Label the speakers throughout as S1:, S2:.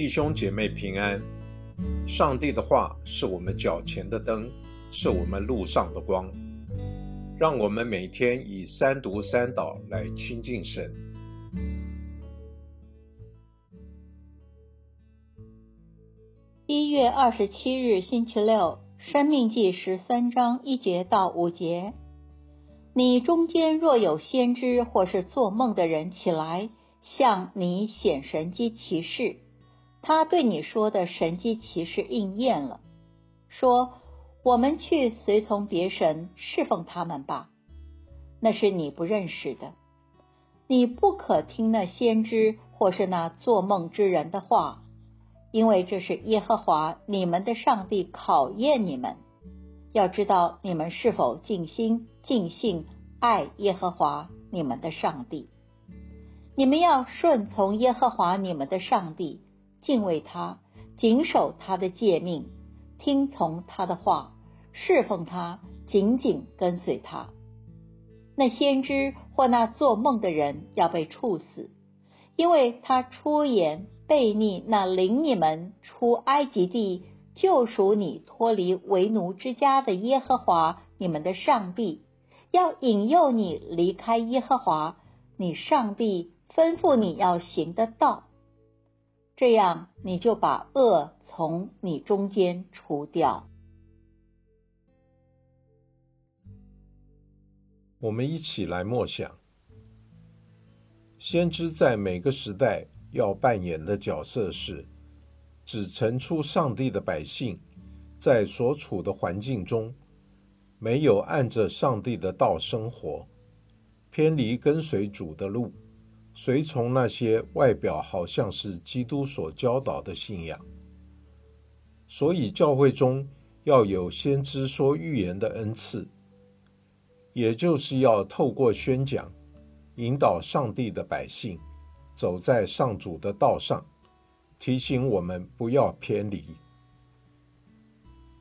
S1: 弟兄姐妹平安。上帝的话是我们脚前的灯，是我们路上的光。让我们每天以三读三祷来亲近神。
S2: 一月二十七日，星期六，《生命记》十三章一节到五节。你中间若有先知或是做梦的人起来，向你显神机骑士。他对你说的神机骑士应验了，说：“我们去随从别神侍奉他们吧。”那是你不认识的，你不可听那先知或是那做梦之人的话，因为这是耶和华你们的上帝考验你们，要知道你们是否尽心尽性爱耶和华你们的上帝。你们要顺从耶和华你们的上帝。敬畏他，谨守他的诫命，听从他的话，侍奉他，紧紧跟随他。那先知或那做梦的人要被处死，因为他出言背逆那领你们出埃及地、救赎你脱离为奴之家的耶和华你们的上帝，要引诱你离开耶和华你上帝吩咐你要行的道。这样，你就把恶从你中间除掉。
S1: 我们一起来默想，先知在每个时代要扮演的角色是：指陈出上帝的百姓在所处的环境中，没有按着上帝的道生活，偏离跟随主的路。随从那些外表好像是基督所教导的信仰，所以教会中要有先知说预言的恩赐，也就是要透过宣讲，引导上帝的百姓走在上主的道上，提醒我们不要偏离。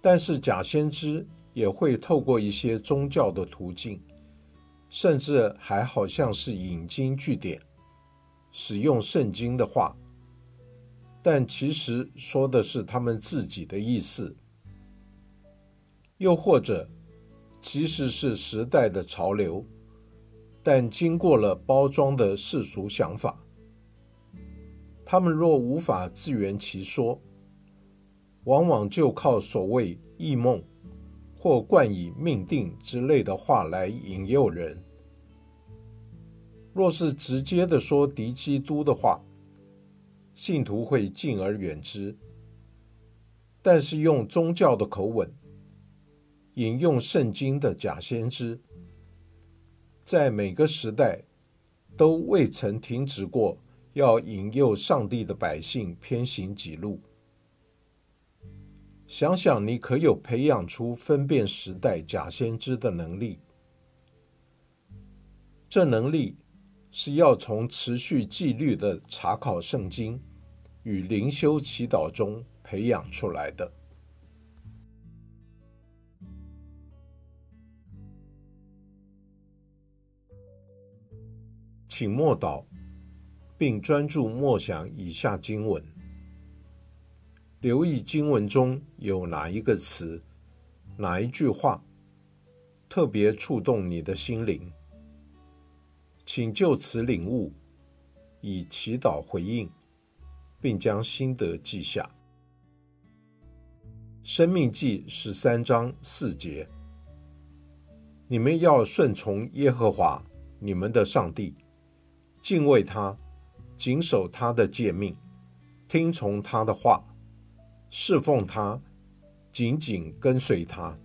S1: 但是假先知也会透过一些宗教的途径，甚至还好像是引经据典。使用圣经的话，但其实说的是他们自己的意思；又或者，其实是时代的潮流，但经过了包装的世俗想法。他们若无法自圆其说，往往就靠所谓异梦或冠以命定之类的话来引诱人。若是直接的说敌基督的话，信徒会敬而远之；但是用宗教的口吻引用圣经的假先知，在每个时代都未曾停止过要引诱上帝的百姓偏行己路。想想你可有培养出分辨时代假先知的能力？这能力。是要从持续纪律的查考圣经与灵修祈祷中培养出来的。请默祷，并专注默想以下经文，留意经文中有哪一个词、哪一句话特别触动你的心灵。请就此领悟，以祈祷回应，并将心得记下。生命记十三章四节：你们要顺从耶和华你们的上帝，敬畏他，谨守他的诫命，听从他的话，侍奉他，紧紧跟随他。